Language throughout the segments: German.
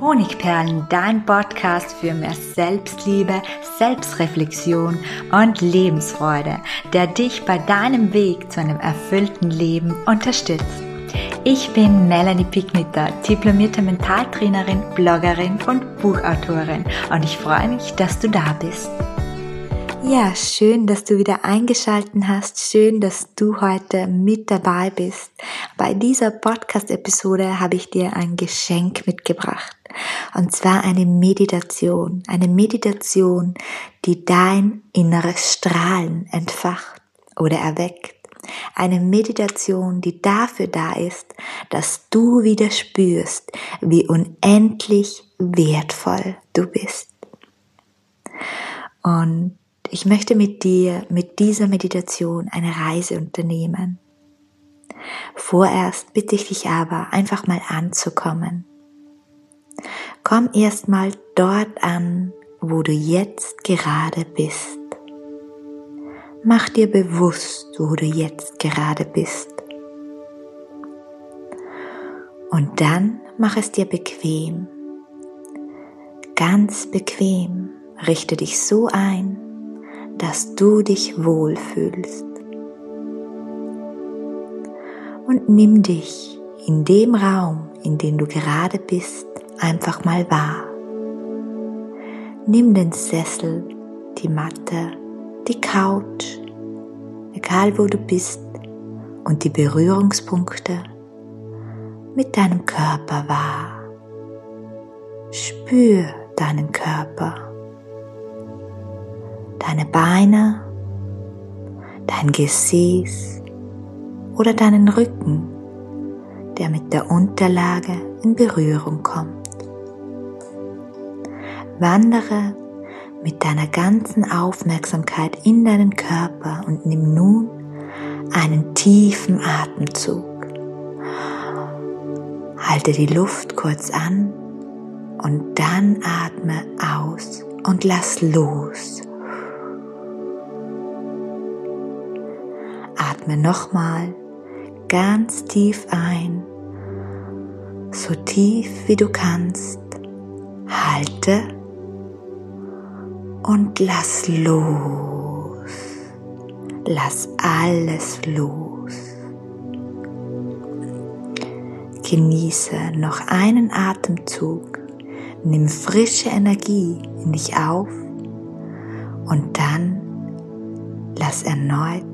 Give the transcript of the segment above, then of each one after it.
Honigperlen, dein Podcast für mehr Selbstliebe, Selbstreflexion und Lebensfreude, der dich bei deinem Weg zu einem erfüllten Leben unterstützt. Ich bin Melanie Pigniter, diplomierte Mentaltrainerin, Bloggerin und Buchautorin und ich freue mich, dass du da bist. Ja, schön, dass du wieder eingeschalten hast. Schön, dass du heute mit dabei bist. Bei dieser Podcast-Episode habe ich dir ein Geschenk mitgebracht. Und zwar eine Meditation. Eine Meditation, die dein inneres Strahlen entfacht oder erweckt. Eine Meditation, die dafür da ist, dass du wieder spürst, wie unendlich wertvoll du bist. Und ich möchte mit dir, mit dieser Meditation eine Reise unternehmen. Vorerst bitte ich dich aber, einfach mal anzukommen. Komm erstmal dort an, wo du jetzt gerade bist. Mach dir bewusst, wo du jetzt gerade bist. Und dann mach es dir bequem. Ganz bequem. Richte dich so ein, dass du dich wohlfühlst. Und nimm dich in dem Raum, in dem du gerade bist, einfach mal wahr. Nimm den Sessel, die Matte, die Couch, egal wo du bist, und die Berührungspunkte mit deinem Körper wahr. Spür deinen Körper deine Beine, dein Gesäß oder deinen Rücken, der mit der Unterlage in Berührung kommt. Wandere mit deiner ganzen Aufmerksamkeit in deinen Körper und nimm nun einen tiefen Atemzug. Halte die Luft kurz an und dann atme aus und lass los. Atme nochmal ganz tief ein, so tief wie du kannst. Halte und lass los. Lass alles los. Genieße noch einen Atemzug. Nimm frische Energie in dich auf und dann lass erneut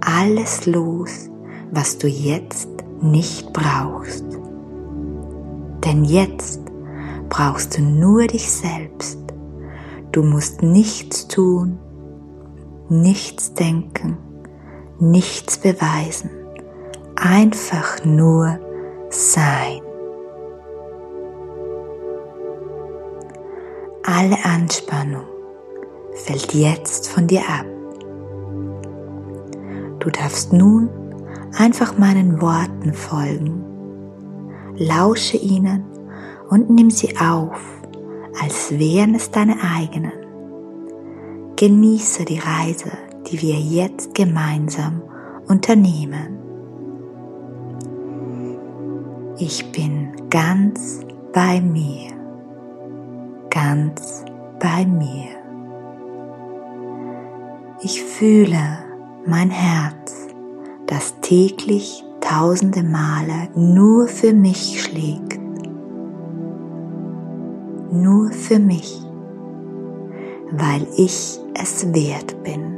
alles los, was du jetzt nicht brauchst. Denn jetzt brauchst du nur dich selbst. Du musst nichts tun, nichts denken, nichts beweisen, einfach nur sein. Alle Anspannung fällt jetzt von dir ab. Du darfst nun einfach meinen Worten folgen. Lausche ihnen und nimm sie auf, als wären es deine eigenen. Genieße die Reise, die wir jetzt gemeinsam unternehmen. Ich bin ganz bei mir, ganz bei mir. Ich fühle, mein Herz, das täglich tausende Male nur für mich schlägt. Nur für mich, weil ich es wert bin.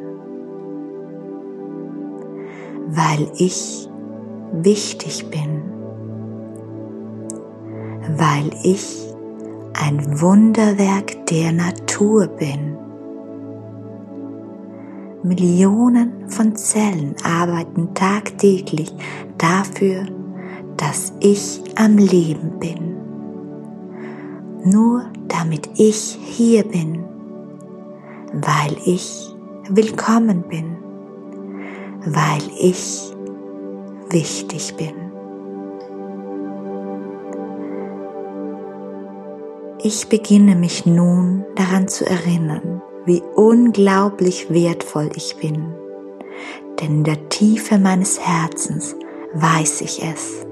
Weil ich wichtig bin. Weil ich ein Wunderwerk der Natur bin. Millionen von Zellen arbeiten tagtäglich dafür, dass ich am Leben bin. Nur damit ich hier bin, weil ich willkommen bin, weil ich wichtig bin. Ich beginne mich nun daran zu erinnern, wie unglaublich wertvoll ich bin. Denn in der Tiefe meines Herzens weiß ich es.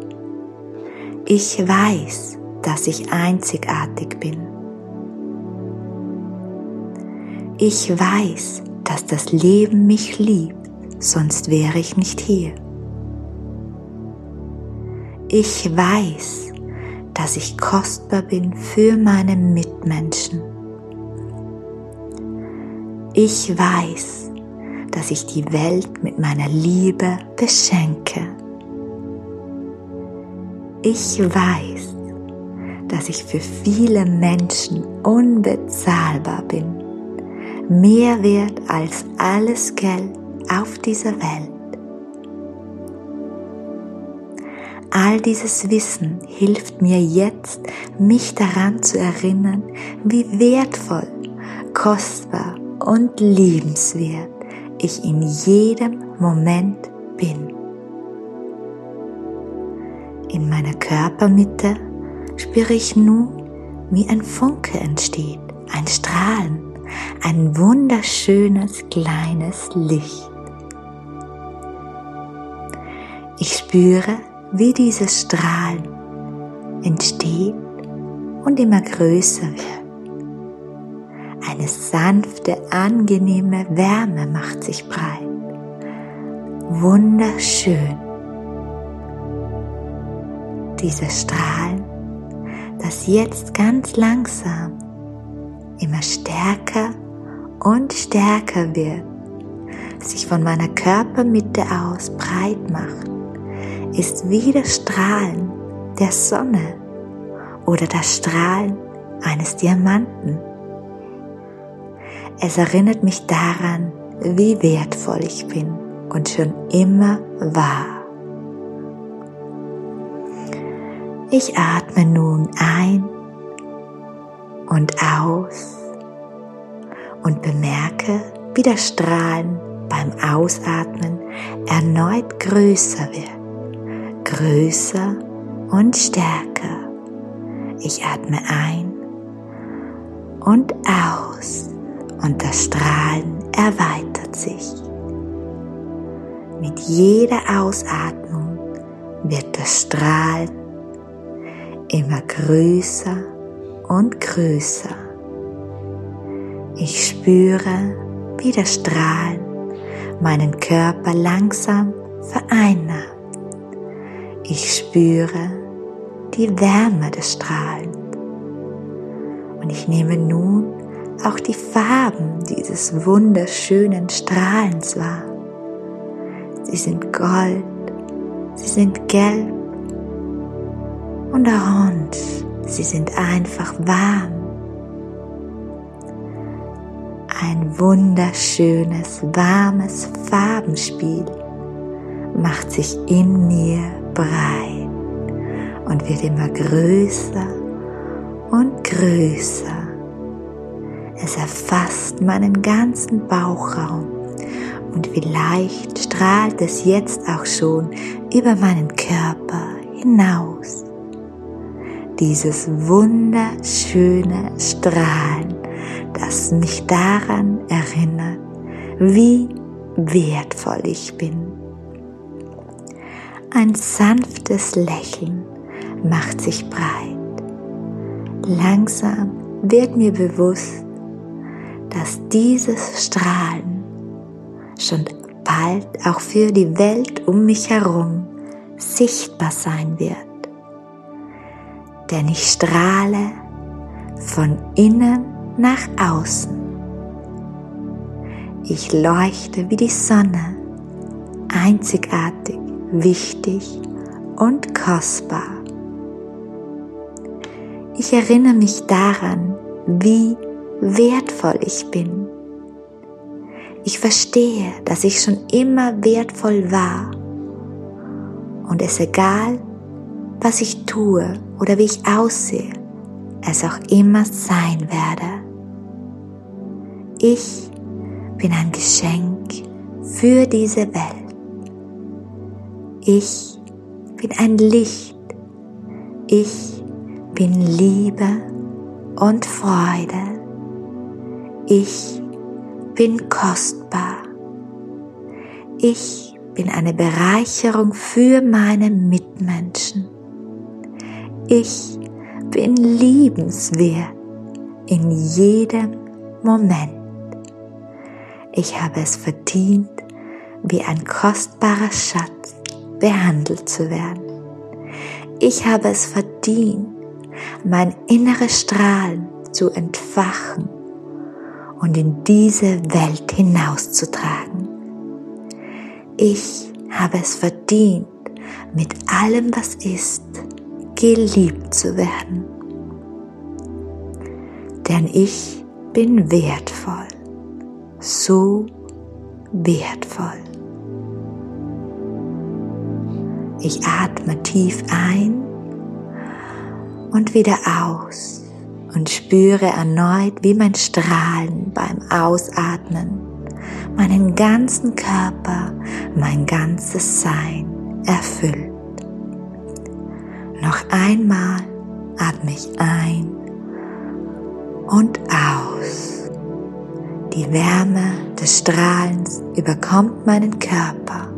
Ich weiß, dass ich einzigartig bin. Ich weiß, dass das Leben mich liebt, sonst wäre ich nicht hier. Ich weiß, dass ich kostbar bin für meine Mitmenschen. Ich weiß, dass ich die Welt mit meiner Liebe beschenke. Ich weiß, dass ich für viele Menschen unbezahlbar bin, mehr wert als alles Geld auf dieser Welt. All dieses Wissen hilft mir jetzt, mich daran zu erinnern, wie wertvoll, kostbar und liebenswert ich in jedem Moment bin. In meiner Körpermitte spüre ich nun, wie ein Funke entsteht, ein Strahlen, ein wunderschönes kleines Licht. Ich spüre, wie dieses Strahlen entsteht und immer größer wird. Eine sanfte, angenehme Wärme macht sich breit. Wunderschön. Dieses Strahlen, das jetzt ganz langsam immer stärker und stärker wird, sich von meiner Körpermitte aus breit macht ist wie das Strahlen der Sonne oder das Strahlen eines Diamanten. Es erinnert mich daran, wie wertvoll ich bin und schon immer war. Ich atme nun ein und aus und bemerke, wie das Strahlen beim Ausatmen erneut größer wird größer und stärker. Ich atme ein und aus und das Strahlen erweitert sich. Mit jeder Ausatmung wird das Strahlen immer größer und größer. Ich spüre, wie das Strahlen meinen Körper langsam vereinnahmt. Ich spüre die Wärme des Strahlens. Und ich nehme nun auch die Farben dieses wunderschönen Strahlens wahr. Sie sind gold, sie sind gelb und. Sie sind einfach warm. Ein wunderschönes, warmes Farbenspiel macht sich in mir breit und wird immer größer und größer. Es erfasst meinen ganzen Bauchraum und vielleicht strahlt es jetzt auch schon über meinen Körper hinaus. Dieses wunderschöne Strahlen, das mich daran erinnert, wie wertvoll ich bin. Ein sanftes Lächeln macht sich breit. Langsam wird mir bewusst, dass dieses Strahlen schon bald auch für die Welt um mich herum sichtbar sein wird. Denn ich strahle von innen nach außen. Ich leuchte wie die Sonne, einzigartig wichtig und kostbar. Ich erinnere mich daran, wie wertvoll ich bin. Ich verstehe, dass ich schon immer wertvoll war und es egal, was ich tue oder wie ich aussehe, es auch immer sein werde. Ich bin ein Geschenk für diese Welt. Ich bin ein Licht. Ich bin Liebe und Freude. Ich bin kostbar. Ich bin eine Bereicherung für meine Mitmenschen. Ich bin liebenswert in jedem Moment. Ich habe es verdient, wie ein kostbarer Schatz behandelt zu werden. Ich habe es verdient, mein inneres Strahlen zu entfachen und in diese Welt hinauszutragen. Ich habe es verdient, mit allem, was ist, geliebt zu werden. Denn ich bin wertvoll, so wertvoll. Ich atme tief ein und wieder aus und spüre erneut, wie mein Strahlen beim Ausatmen meinen ganzen Körper, mein ganzes Sein erfüllt. Noch einmal atme ich ein und aus. Die Wärme des Strahlens überkommt meinen Körper.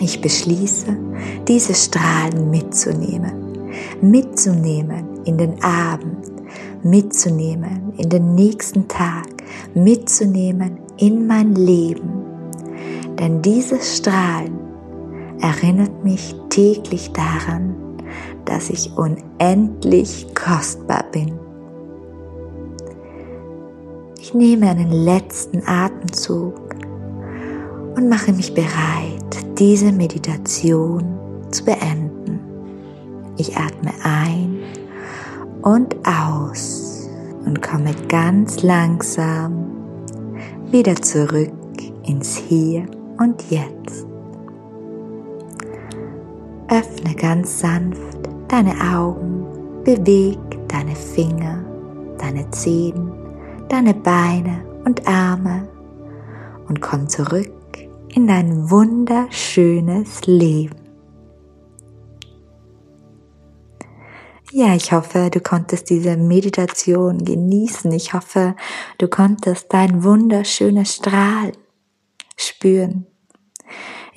Ich beschließe, diese Strahlen mitzunehmen, mitzunehmen in den Abend, mitzunehmen in den nächsten Tag, mitzunehmen in mein Leben. Denn dieses Strahlen erinnert mich täglich daran, dass ich unendlich kostbar bin. Ich nehme einen letzten Atemzug und mache mich bereit, diese Meditation zu beenden. Ich atme ein und aus und komme ganz langsam wieder zurück ins Hier und Jetzt. Öffne ganz sanft deine Augen, beweg deine Finger, deine Zehen, deine Beine und Arme und komm zurück in dein wunderschönes Leben. Ja, ich hoffe, du konntest diese Meditation genießen. Ich hoffe, du konntest dein wunderschönes Strahlen spüren.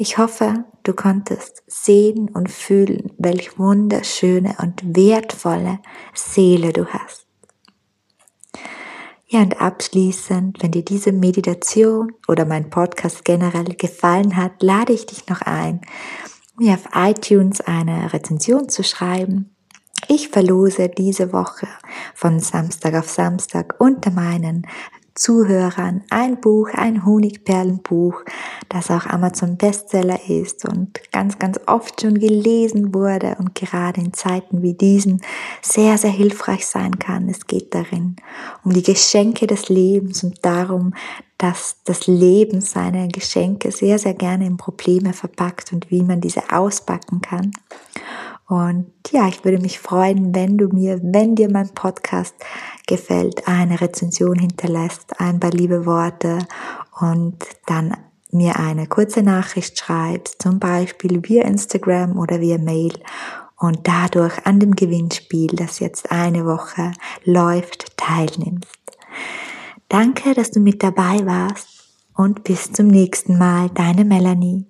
Ich hoffe, du konntest sehen und fühlen, welch wunderschöne und wertvolle Seele du hast. Ja, und abschließend, wenn dir diese Meditation oder mein Podcast generell gefallen hat, lade ich dich noch ein, mir auf iTunes eine Rezension zu schreiben ich verlose diese Woche von Samstag auf Samstag unter meinen Zuhörern ein Buch, ein Honigperlenbuch, das auch Amazon Bestseller ist und ganz, ganz oft schon gelesen wurde und gerade in Zeiten wie diesen sehr, sehr hilfreich sein kann. Es geht darin um die Geschenke des Lebens und darum, dass das Leben seine Geschenke sehr, sehr gerne in Probleme verpackt und wie man diese auspacken kann. Und ja, ich würde mich freuen, wenn du mir, wenn dir mein Podcast gefällt, eine Rezension hinterlässt, ein paar liebe Worte und dann mir eine kurze Nachricht schreibst, zum Beispiel via Instagram oder via Mail und dadurch an dem Gewinnspiel, das jetzt eine Woche läuft, teilnimmst. Danke, dass du mit dabei warst und bis zum nächsten Mal, deine Melanie.